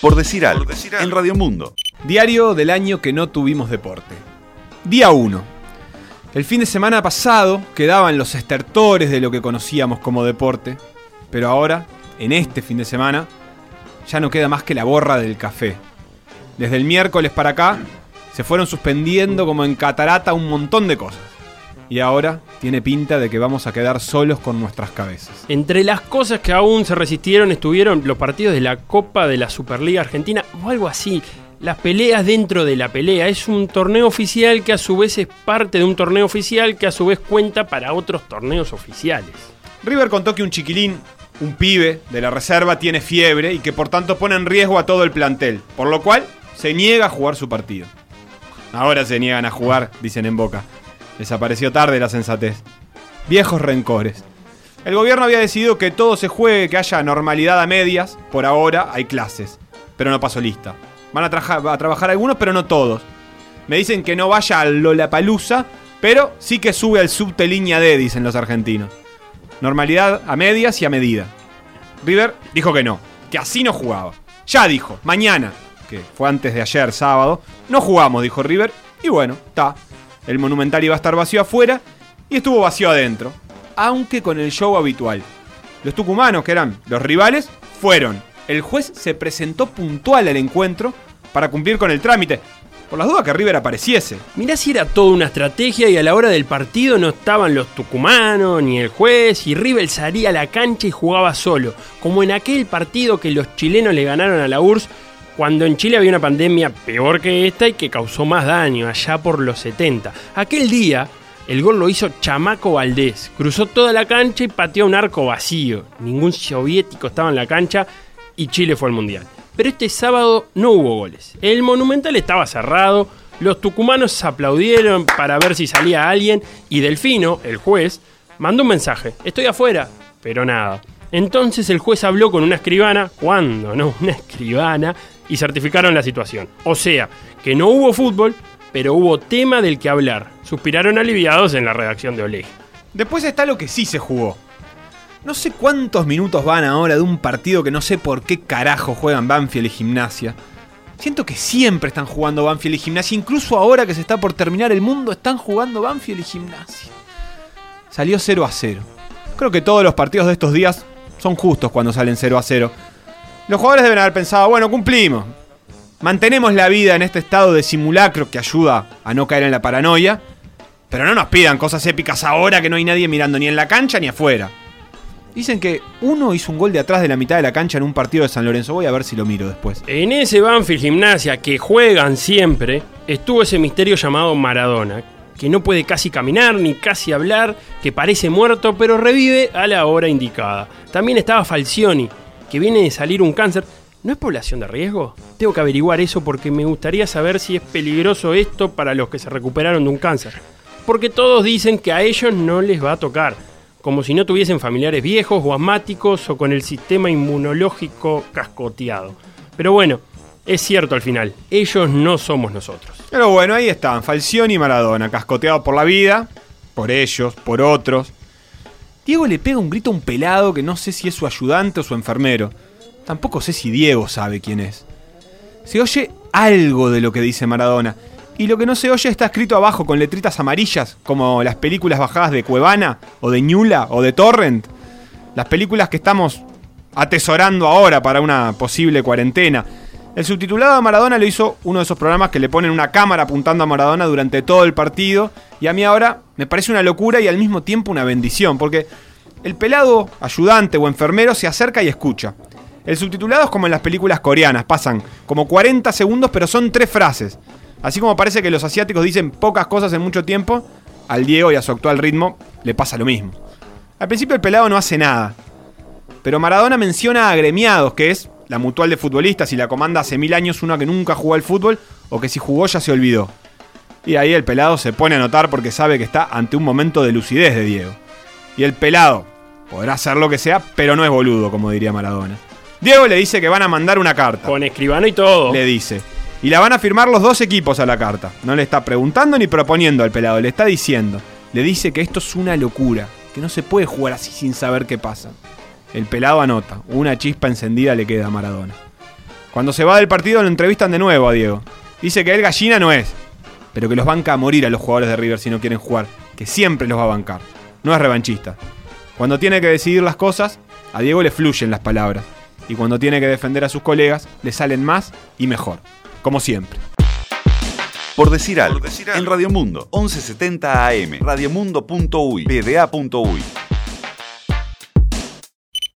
Por decir algo, en Radio Mundo. Diario del año que no tuvimos deporte. Día 1. El fin de semana pasado quedaban los estertores de lo que conocíamos como deporte, pero ahora, en este fin de semana, ya no queda más que la borra del café. Desde el miércoles para acá, se fueron suspendiendo como en catarata un montón de cosas. Y ahora tiene pinta de que vamos a quedar solos con nuestras cabezas. Entre las cosas que aún se resistieron estuvieron los partidos de la Copa de la Superliga Argentina o algo así. Las peleas dentro de la pelea. Es un torneo oficial que a su vez es parte de un torneo oficial que a su vez cuenta para otros torneos oficiales. River contó que un chiquilín, un pibe de la reserva, tiene fiebre y que por tanto pone en riesgo a todo el plantel, por lo cual se niega a jugar su partido. Ahora se niegan a jugar, dicen en boca. Desapareció tarde la sensatez. Viejos rencores. El gobierno había decidido que todo se juegue, que haya normalidad a medias. Por ahora hay clases, pero no pasó lista. Van a, trabajar algunos, pero no todos. Me dicen que no vaya a Lollapalooza, pero sí que sube al subte línea D, dicen los argentinos. Normalidad a medias y a medida. River dijo que no, que así no jugaba. Ya dijo, mañana, que fue antes de ayer, sábado, no jugamos, dijo River, y bueno, está. El Monumental iba a estar vacío afuera y estuvo vacío adentro, aunque con el show habitual. Los tucumanos, que eran los rivales, fueron. El juez se presentó puntual al encuentro para cumplir con el trámite, por las dudas que River apareciese. Mirá si era toda una estrategia y a la hora del partido no estaban los tucumanos ni el juez y River salía a la cancha y jugaba solo, como en aquel partido que los chilenos le ganaron a la URSS cuando en Chile había una pandemia peor que esta y que causó más daño, allá por los 70. Aquel día, el gol lo hizo Chamaco Valdés. Cruzó toda la cancha y pateó un arco vacío. Ningún soviético estaba en la cancha y Chile fue al Mundial. Pero este sábado no hubo goles. El Monumental estaba cerrado, los tucumanos aplaudieron para ver si salía alguien y Delfino, el juez, mandó un mensaje. Estoy afuera, pero nada. Entonces el juez habló con una escribana, ¿cuándo? No, una escribana, y certificaron la situación. O sea, que no hubo fútbol, pero hubo tema del que hablar. Suspiraron aliviados en la redacción de Oleg. Después está lo que sí se jugó. No sé cuántos minutos van ahora de un partido que no sé por qué carajo juegan Banfield y Gimnasia. Siento que siempre están jugando Banfield y Gimnasia, incluso ahora que se está por terminar el mundo, están jugando Banfield y Gimnasia. Salió 0 a 0. Creo que todos los partidos de estos días son justos cuando salen 0 a 0. Los jugadores deben haber pensado, bueno, cumplimos. Mantenemos la vida en este estado de simulacro que ayuda a no caer en la paranoia. Pero no nos pidan cosas épicas ahora que no hay nadie mirando ni en la cancha ni afuera. Dicen que uno hizo un gol de atrás de la mitad de la cancha en un partido de San Lorenzo. Voy a ver si lo miro después. En ese Banfield Gimnasia que juegan siempre, estuvo ese misterio llamado Maradona, que no puede casi caminar ni casi hablar, que parece muerto, pero revive a la hora indicada. También estaba Falcioni, que viene de salir un cáncer. ¿No es población de riesgo? Tengo que averiguar eso porque me gustaría saber si es peligroso esto para los que se recuperaron de un cáncer. Porque todos dicen que a ellos no les va a tocar, como si no tuviesen familiares viejos o asmáticos o con el sistema inmunológico cascoteado. Pero bueno, es cierto al final, ellos no somos nosotros. Pero bueno, ahí están, Falcioni y Maradona, cascoteados por la vida, por ellos, por otros. Diego le pega un grito a un pelado que no sé si es su ayudante o su enfermero. Tampoco sé si Diego sabe quién es. Se oye algo de lo que dice Maradona. Y lo que no se oye está escrito abajo con letritas amarillas, como las películas bajadas de Cuevana, o de Ñula, o de Torrent. Las películas que estamos atesorando ahora para una posible cuarentena. El subtitulado de Maradona lo hizo uno de esos programas que le ponen una cámara apuntando a Maradona durante todo el partido. Y a mí ahora me parece una locura y al mismo tiempo una bendición, porque el pelado, ayudante o enfermero se acerca y escucha. El subtitulado es como en las películas coreanas, pasan como 40 segundos pero son tres frases. Así como parece que los asiáticos dicen pocas cosas en mucho tiempo, al Diego y a su actual ritmo le pasa lo mismo. Al principio el pelado no hace nada, pero Maradona menciona a agremiados, que es la mutual de futbolistas y la comanda hace mil años una que nunca jugó al fútbol o que si jugó ya se olvidó. Y ahí el pelado se pone a notar porque sabe que está ante un momento de lucidez de Diego. Y el pelado podrá hacer lo que sea, pero no es boludo, como diría Maradona. Diego le dice que van a mandar una carta. Con escribano y todo. Le dice. Y la van a firmar los dos equipos a la carta. No le está preguntando ni proponiendo al pelado, le está diciendo. Le dice que esto es una locura, que no se puede jugar así sin saber qué pasa. El pelado anota, una chispa encendida le queda a Maradona. Cuando se va del partido lo entrevistan de nuevo a Diego. Dice que él gallina no es, pero que los banca a morir a los jugadores de River si no quieren jugar, que siempre los va a bancar. No es revanchista. Cuando tiene que decidir las cosas, a Diego le fluyen las palabras. Y cuando tiene que defender a sus colegas, le salen más y mejor. Como siempre. Por decir algo, en Radio Mundo, 1170 AM, radiomundo.uy, pda.uy.